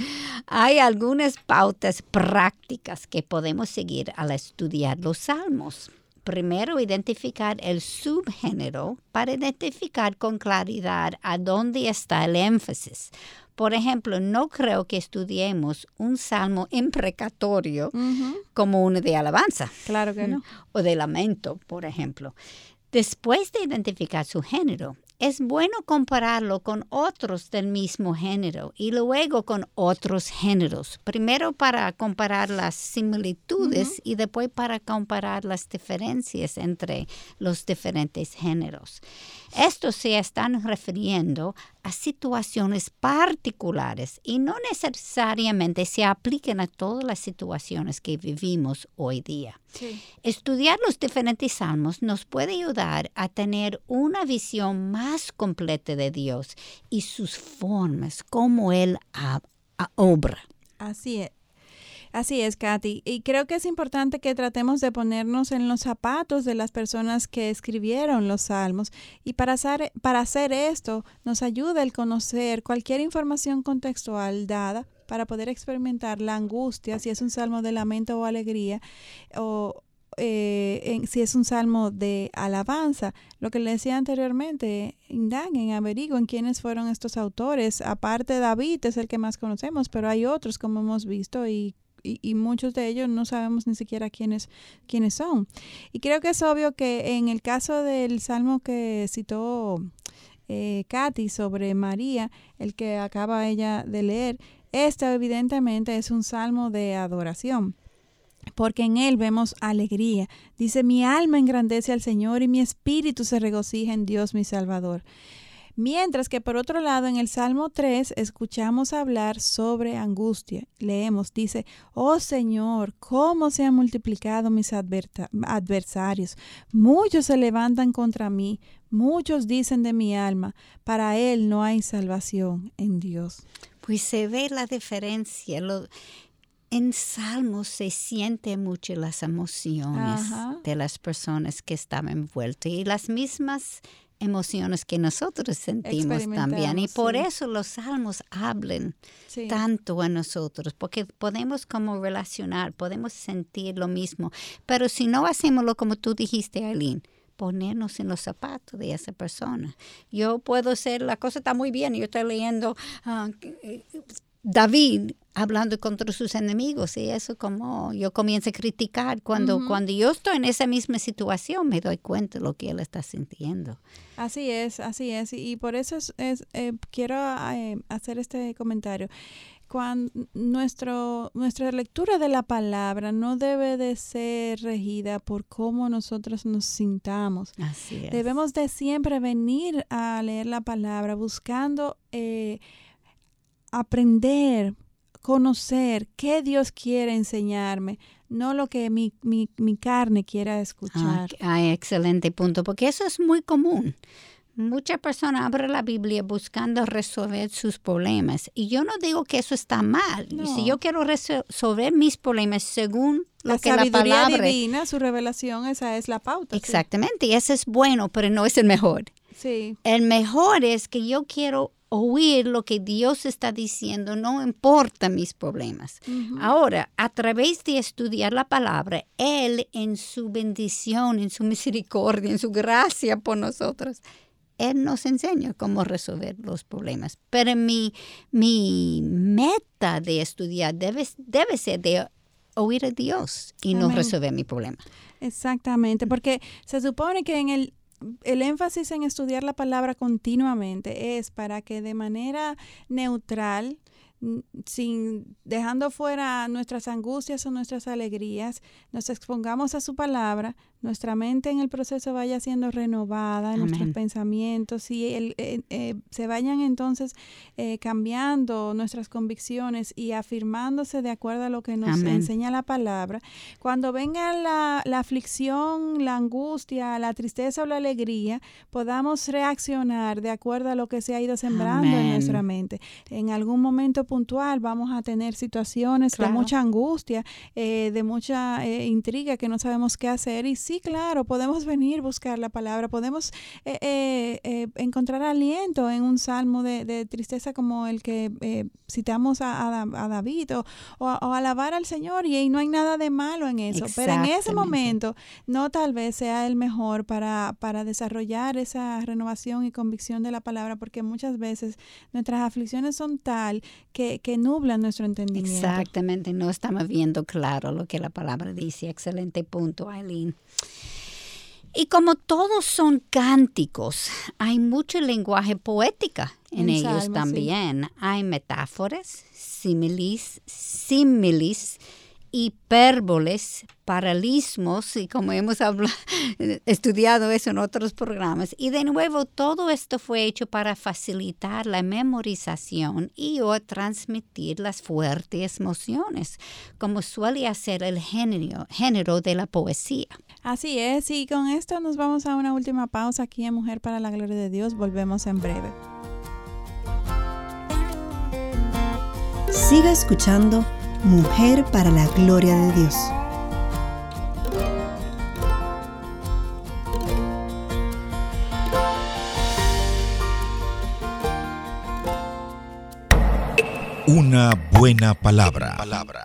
Hay algunas pautas prácticas que podemos seguir al estudiar los salmos. Primero, identificar el subgénero para identificar con claridad a dónde está el énfasis. Por ejemplo, no creo que estudiemos un salmo imprecatorio Ujú, como uno de alabanza Claro que no. o de lamento, por ejemplo. Después de identificar su género, es bueno compararlo con otros del mismo género y luego con otros géneros. Primero para comparar las similitudes y después para comparar las diferencias entre los diferentes géneros. Estos se están refiriendo a situaciones particulares y no necesariamente se apliquen a todas las situaciones que vivimos hoy día. Sí. Estudiar los diferentes salmos nos puede ayudar a tener una visión más completa de Dios y sus formas, cómo Él ha- obra. Así es. Así es, Katy. Y creo que es importante que tratemos de ponernos en los zapatos de las personas que escribieron los salmos. Y para hacer, para hacer esto, nos ayuda el conocer cualquier información contextual dada para poder experimentar la angustia, si es un salmo de lamento o alegría, o eh, si es un salmo de alabanza. Lo que le decía anteriormente, indaguen, averigüen quiénes fueron estos autores. Aparte, David es el que más conocemos, pero hay otros, como hemos visto, y, y, y muchos de ellos no sabemos ni siquiera quiénes, quiénes son. Y creo que es obvio que en el caso del salmo que citó eh, Katy sobre María, el que acaba ella de leer, este evidentemente es un salmo de adoración porque en él vemos alegría. Dice, mi alma engrandece al Señor y mi espíritu se regocija en Dios mi Salvador. Mientras que por otro lado en el Salmo 3 escuchamos hablar sobre angustia. Leemos, dice, oh Señor, cómo se han multiplicado mis adversarios. Muchos se levantan contra mí, muchos dicen de mi alma, para él no hay salvación en Dios. Pues se ve la diferencia. Lo- en Salmos se siente mucho las emociones Ajá. de las personas que estaban envueltas y las mismas emociones que nosotros sentimos también. Y por sí. eso los salmos hablan Sí. tanto a nosotros, porque podemos como relacionar, podemos sentir lo mismo. Pero si no hacemoslo como tú dijiste, Aileen, ponernos en los zapatos de esa persona. Yo puedo ser, la cosa está muy bien, yo estoy leyendo ah, eh, David hablando contra sus enemigos y eso como yo comienzo a criticar cuando, cuando yo estoy en esa misma situación me doy cuenta de lo que él está sintiendo. Así es, así es. Y por eso es, es, eh, quiero eh, hacer este comentario. Cuando nuestro, nuestra lectura de la palabra no debe de ser regida por cómo nosotros nos sintamos. Así es. Debemos de siempre venir a leer la palabra buscando eh, aprender, conocer qué Dios quiere enseñarme, no lo que mi, mi, mi carne quiera Ah, escuchar. ah, excelente punto, porque eso es muy común. Muchas personas abren la Biblia buscando resolver sus problemas. Y yo no digo que eso está mal. Y Si No. yo quiero resolver mis problemas según lo la que la sabiduría palabra... divina, su revelación, esa es la pauta. sí. Exactamente, y eso es bueno, pero no es el mejor. Sí, El mejor es que yo quiero oír lo que Dios está diciendo, no importa mis problemas. Ahora, a través de estudiar la palabra, Él en su bendición, en su misericordia, en su gracia por nosotros, Él nos enseña cómo resolver los problemas. Pero mi, mi meta de estudiar debe, debe ser de oír a Dios y no resolver mi problema. Exactamente, porque se supone que en el el énfasis en estudiar la palabra continuamente es para que de manera neutral sin dejando fuera nuestras angustias o nuestras alegrías, nos expongamos a su palabra, nuestra mente en el proceso vaya siendo renovada, nuestros pensamientos y el, eh, eh, se vayan entonces eh, cambiando nuestras convicciones y afirmándose de acuerdo a lo que nos enseña la palabra. Cuando venga la, la, aflicción, la angustia, la tristeza o la alegría, podamos reaccionar de acuerdo a lo que se ha ido sembrando en nuestra mente. En algún momento puntual vamos a tener situaciones de mucha angustia, de mucha intriga que no sabemos qué hacer y sí, claro, podemos venir, buscar la palabra, podemos eh, eh, eh, encontrar aliento en un salmo de, tristeza como el que citamos a, David o, alabar al Señor y, no hay nada de malo en eso. Pero en ese momento no tal vez sea el mejor para, para desarrollar esa renovación y convicción de la palabra porque muchas veces nuestras aflicciones son tal que, que nublan nuestro entendimiento. Exactamente, no estamos viendo claro lo que la palabra dice. Excelente punto, Aileen. Y como todos son cánticos, hay mucho lenguaje poética en, ellos también. Hay metáforas, similis, similis hipérboles, paralismos, y como hemos estudiado eso en otros programas. Y de nuevo, todo esto fue hecho para facilitar la memorización y o transmitir las fuertes emociones, como suele hacer el género, género de la poesía. Así es, y con esto nos vamos a una última pausa aquí en Mujer para la Gloria de Dios. Volvemos en breve. Siga escuchando Mujer para la Gloria de Dios. Una buena palabra.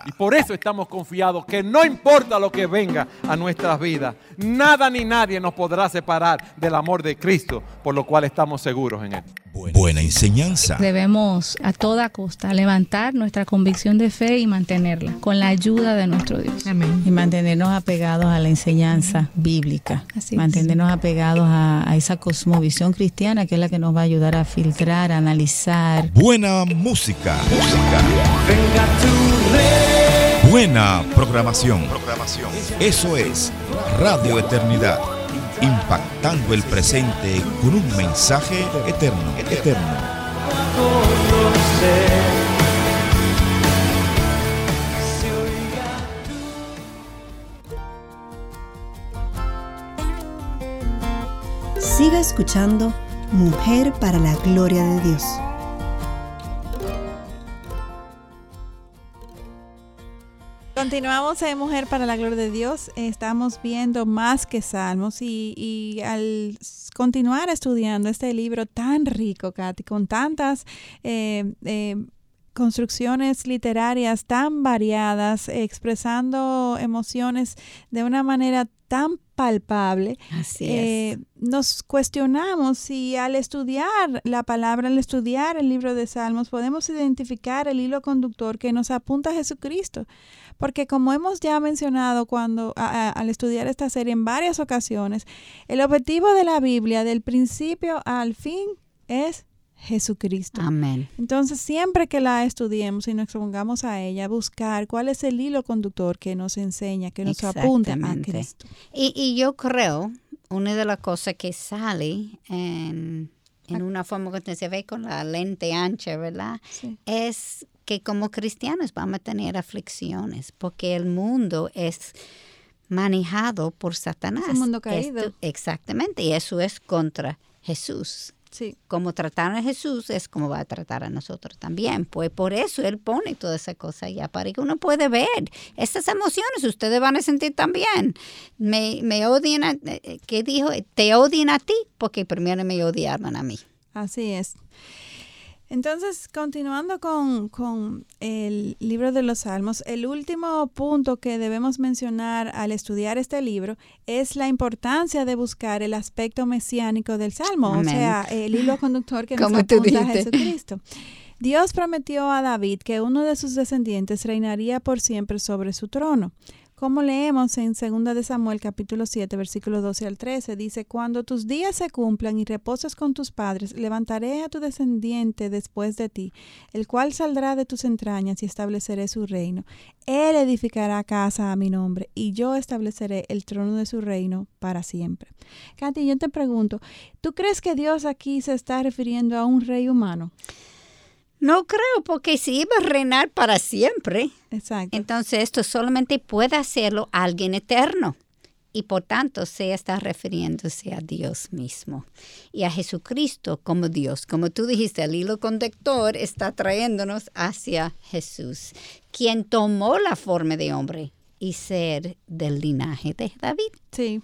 Y por eso estamos confiados que no importa lo que venga a nuestras vidas, nada ni nadie nos podrá separar del amor de Cristo, por lo cual estamos seguros en Él. Buena enseñanza. Debemos a toda costa levantar nuestra convicción de fe y mantenerla con la ayuda de nuestro Dios. Amén. Y mantenernos apegados a la enseñanza bíblica. Así mantenernos apegados a, a, esa cosmovisión cristiana que es la que nos va a ayudar a filtrar, a analizar. Buena música. música. Venga tu Buena programación. programación. Eso es Radio Eternidad impactando el presente con un mensaje eterno, eterno. Siga escuchando Mujer para la Gloria de Dios. Continuamos en Mujer para la Gloria de Dios. Estamos viendo más que salmos y, al continuar estudiando este libro tan rico, Katy, con tantas eh, eh, construcciones literarias tan variadas, expresando emociones de una manera tan palpable, eh, nos cuestionamos si al estudiar la palabra, al estudiar el libro de Salmos, podemos identificar el hilo conductor que nos apunta a Jesucristo. Porque como hemos ya mencionado cuando al estudiar esta serie en varias ocasiones, el objetivo de la Biblia del principio al fin es Jesucristo. Amén. Entonces, siempre que la estudiemos y nos expongamos a ella, buscar cuál es el hilo conductor que nos enseña, que nos apunta a Cristo. Y, y yo creo, una de las cosas que sale en, en una forma que se ve con la lente ancha, ¿verdad? Es que como cristianos vamos a tener aflicciones, porque el mundo es manejado por Satanás. Es un mundo caído. exactamente, y eso es contra Jesús. Sí. Como trataron a Jesús es como va a tratar a nosotros también. Pues por eso Él pone toda esa cosa allá, para que uno puede ver esas emociones, ustedes van a sentir también. Me, me odian, a, eh, ¿qué dijo? Te odian a ti porque primero me odiaban a mí. Así es. Entonces, continuando con, con, el libro de los Salmos, el último punto que debemos mencionar al estudiar este libro es la importancia de buscar el aspecto mesiánico del Salmo, o sea, el hilo conductor que nos apunta a Jesucristo. Dios prometió a David que uno de sus descendientes reinaría por siempre sobre su trono. Como leemos en 2 de Samuel capítulo 7 versículo 12 al 13, dice, Cuando tus días se cumplan y reposes con tus padres, levantaré a tu descendiente después de ti, el cual saldrá de tus entrañas y estableceré su reino. Él edificará casa a mi nombre y yo estableceré el trono de su reino para siempre. Katy, yo te pregunto, ¿tú crees que Dios aquí se está refiriendo a un rey humano? No creo, porque si iba a reinar para siempre, Exacto. entonces esto solamente puede hacerlo alguien eterno. Y por tanto se está refiriéndose a Dios mismo y a Jesucristo como Dios. Como tú dijiste, el hilo conductor está trayéndonos hacia Jesús, quien tomó la forma de hombre y ser del linaje de David. Sí.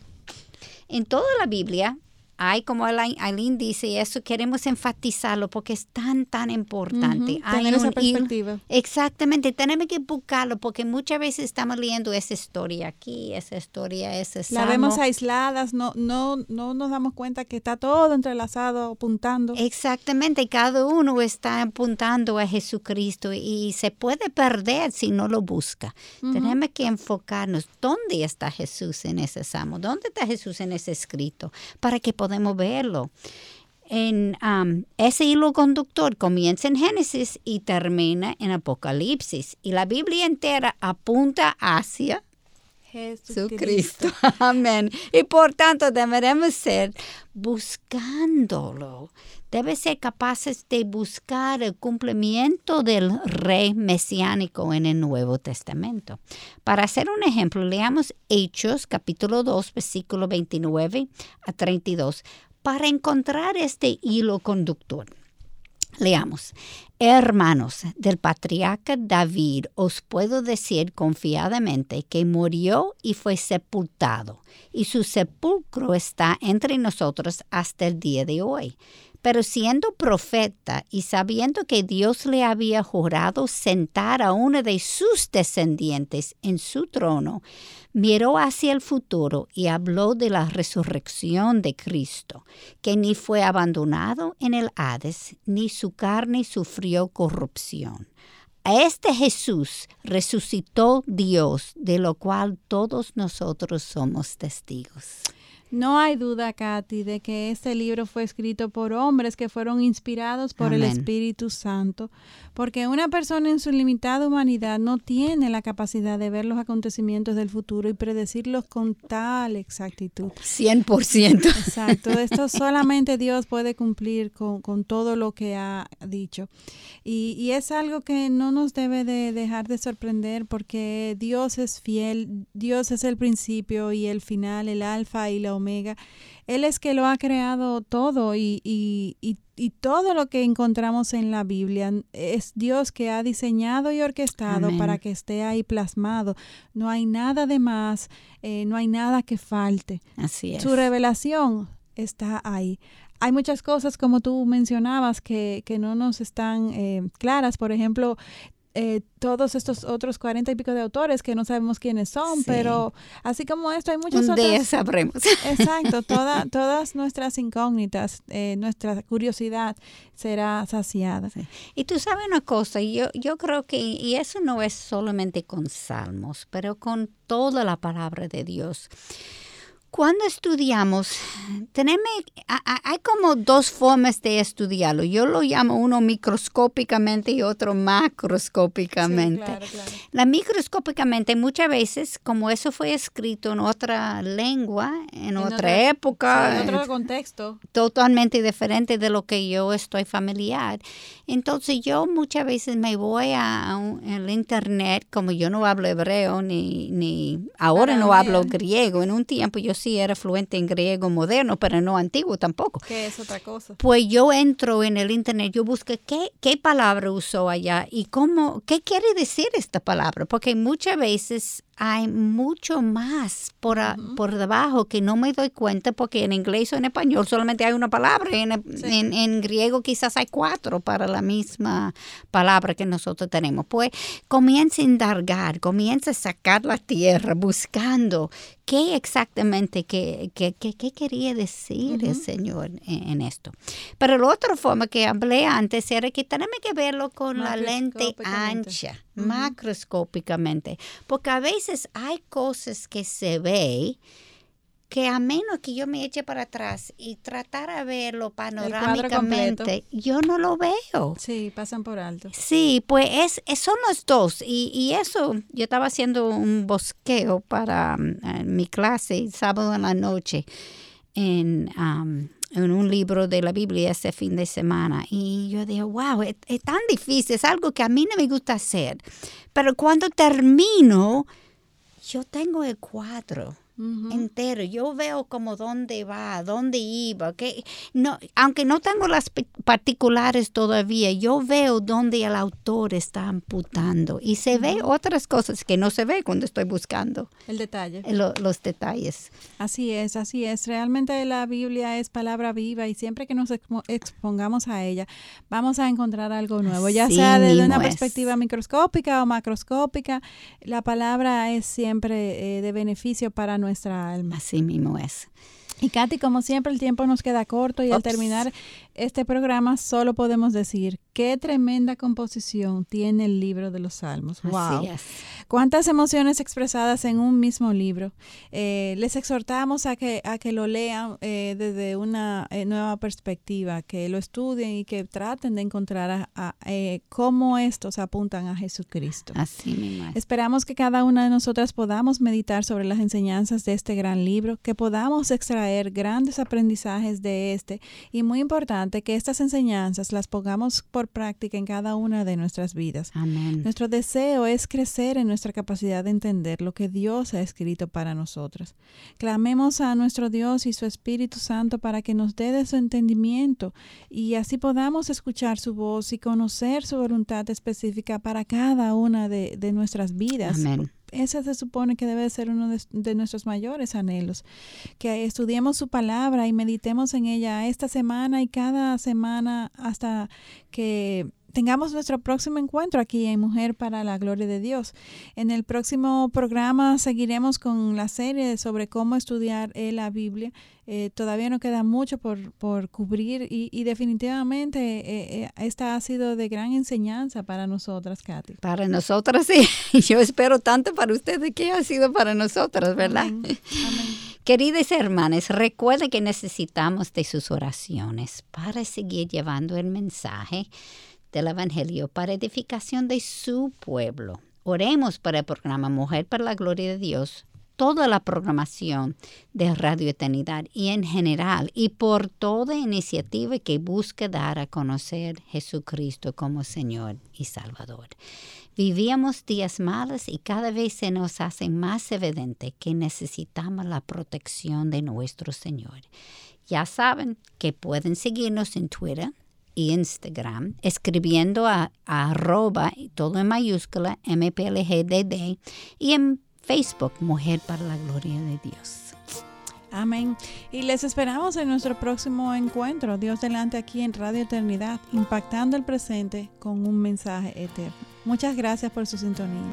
En toda la Biblia hay, como Aileen dice, eso queremos enfatizarlo porque es tan, tan importante. tener esa perspectiva. exactamente, tenemos que buscarlo porque muchas veces estamos leyendo esa historia aquí, esa historia, ese La vemos aisladas, no, no, no nos damos cuenta que está todo entrelazado, apuntando. Exactamente, cada uno está apuntando a Jesucristo y se puede perder si no lo busca. Tenemos que enfocarnos, ¿dónde está Jesús en ese salmo? ¿Dónde está Jesús en ese escrito? Para que podamos podemos verlo. En, um, ese hilo conductor comienza en Génesis y termina en Apocalipsis. Y la Biblia entera apunta hacia Jesucristo. Amén. Y por tanto deberemos ser buscándolo. Debe ser capaces de buscar el cumplimiento del rey mesiánico en el Nuevo Testamento. Para hacer un ejemplo, leamos Hechos capítulo 2, versículo 29 a 32 para encontrar este hilo conductor. Leamos, hermanos del patriarca David, os puedo decir confiadamente que murió y fue sepultado, y su sepulcro está entre nosotros hasta el día de hoy. Pero siendo profeta y sabiendo que Dios le había jurado sentar a uno de sus descendientes en su trono, miró hacia el futuro y habló de la resurrección de Cristo, que ni fue abandonado en el Hades, ni su carne sufrió corrupción. A este Jesús resucitó Dios, de lo cual todos nosotros somos testigos. No hay duda, Katy, de que este libro fue escrito por hombres que fueron inspirados por el Espíritu Santo, porque una persona en su limitada humanidad no tiene la capacidad de ver los acontecimientos del futuro y predecirlos con tal exactitud. 100%. Exacto, esto solamente Dios puede cumplir con, con todo lo que ha dicho. Y, y, es algo que no nos debe de dejar de sorprender porque Dios es fiel, Dios es el principio y el final, el alfa y la omega. Él es que lo ha creado todo y, y, y, y, todo lo que encontramos en la Biblia es Dios que ha diseñado y orquestado para que esté ahí plasmado. No hay nada de más, eh, no hay nada que falte. Así es. Su revelación está ahí hay muchas cosas, como tú mencionabas, que, que no nos están eh, claras. Por ejemplo, eh, todos estos otros cuarenta y pico de autores que no sabemos quiénes son, pero así como esto hay muchas Un otras. Día sabremos. Exacto, toda, todas nuestras incógnitas, eh, nuestra curiosidad será saciada. Y tú sabes una cosa, yo, yo creo que, y eso no es solamente con salmos, pero con toda la palabra de Dios. Cuando estudiamos, tenemos, hay como dos formas de estudiarlo. Yo lo llamo uno microscópicamente y otro macroscópicamente. Sí, claro, claro. La microscópicamente muchas veces, como eso fue escrito en otra lengua, en, En otra, otra- época, Sí, en otro contexto. totalmente diferente de lo que yo estoy familiar. Entonces yo muchas veces me voy a, a un- el internet, como yo no hablo hebreo ni, ni ahora Para no hablo griego. En un tiempo yo sí era fluente en griego moderno, pero no antiguo tampoco. Que es otra cosa. Pues yo entro en el internet, yo busco qué, qué palabra usó allá y cómo, qué quiere decir esta palabra, porque muchas veces hay mucho más por, por debajo que no me doy cuenta porque en inglés o en español solamente hay una palabra. En, en, en, griego quizás hay cuatro para la misma palabra que nosotros tenemos. Pues comienza a indagar, comienza a sacar la tierra buscando qué exactamente, qué, qué, qué, quería decir el Señor en, esto. Pero la otra forma que hablé antes era que tenemos que verlo con la lente ancha, macroscópicamente, porque a veces hay cosas que se ve que a menos que yo me eche para atrás y tratar de verlo panorámicamente, yo no lo veo. Sí, pasan por alto. Sí, pues es, son los dos. Y, y, eso, yo estaba haciendo un bosqueo para mm, mi clase sábado en la noche en, en un libro de la Biblia ese fin de semana. Y yo dije, wow, es, es tan difícil, es algo que a mí no me gusta hacer. Pero cuando termino, yo tengo el cuadro entero. Yo veo como dónde va, dónde iba, que no, aunque no tengo las particulares todavía, yo veo dónde el autor está amputando y se ve otras cosas que no se ve cuando estoy buscando. El detalle. los detalles. Así es, así es. Realmente la Biblia es palabra viva y siempre que nos expongamos a ella, vamos a encontrar algo nuevo, ya sea desde una perspectiva microscópica o macroscópica. La palabra es siempre eh, de beneficio para nuestra alma. Así mismo es. Y Katy, como siempre, el tiempo nos queda corto y al terminar este programa solo podemos decir qué tremenda composición tiene el libro de los Salmos. ¡Wow! Cuántas emociones expresadas en un mismo libro. Eh, les exhortamos a que, a que lo lean eh, desde una eh, nueva perspectiva, que lo estudien y que traten de encontrar a, cómo estos apuntan a Jesucristo. Así mismo. Esperamos que cada una de nosotras podamos meditar sobre las enseñanzas de este gran libro, que podamos extraer grandes aprendizajes de este y muy importante que estas enseñanzas las pongamos por práctica en cada una de nuestras vidas. Amén. Nuestro deseo es crecer en nuestra capacidad de entender lo que Dios ha escrito para nosotros. Clamemos a nuestro Dios y su Espíritu Santo para que nos dé de su entendimiento y así podamos escuchar su voz y conocer su voluntad específica para cada una de, de nuestras vidas. Amén ese se supone que debe ser uno de, nuestros mayores anhelos, que estudiemos su palabra y meditemos en ella esta semana y cada semana hasta que tengamos nuestro próximo encuentro aquí en Mujer para la Gloria de Dios. En el próximo programa seguiremos con la serie sobre cómo estudiar eh, la Biblia. Eh, todavía no queda mucho por, por cubrir y, definitivamente eh, esta ha sido de gran enseñanza para nosotras, Katy. Para nosotras, sí. Yo espero tanto para ustedes que ha sido para nosotras, ¿verdad? Amén. Queridas hermanas, recuerden que necesitamos de sus oraciones para seguir llevando el mensaje del Evangelio para edificación de su pueblo. Oremos para el programa Mujer para la Gloria de Dios, toda la programación de Radio Eternidad y en general, y por toda iniciativa que busque dar a conocer Jesucristo como Señor y Salvador. Vivíamos días malos y cada vez se nos hace más evidente que necesitamos la protección de nuestro Señor. Ya saben que pueden seguirnos en Twitter, Instagram escribiendo a, arroba, todo en mayúscula, MPLGDD, y en Facebook, Mujer para la Gloria de Dios. Amén. Y les esperamos en nuestro próximo encuentro, Dios delante aquí en Radio Eternidad, impactando el presente con un mensaje eterno. Muchas gracias por su sintonía.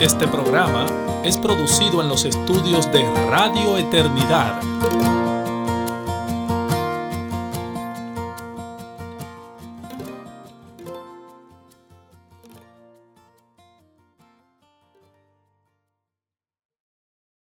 Este programa es producido en los estudios de Radio Eternidad.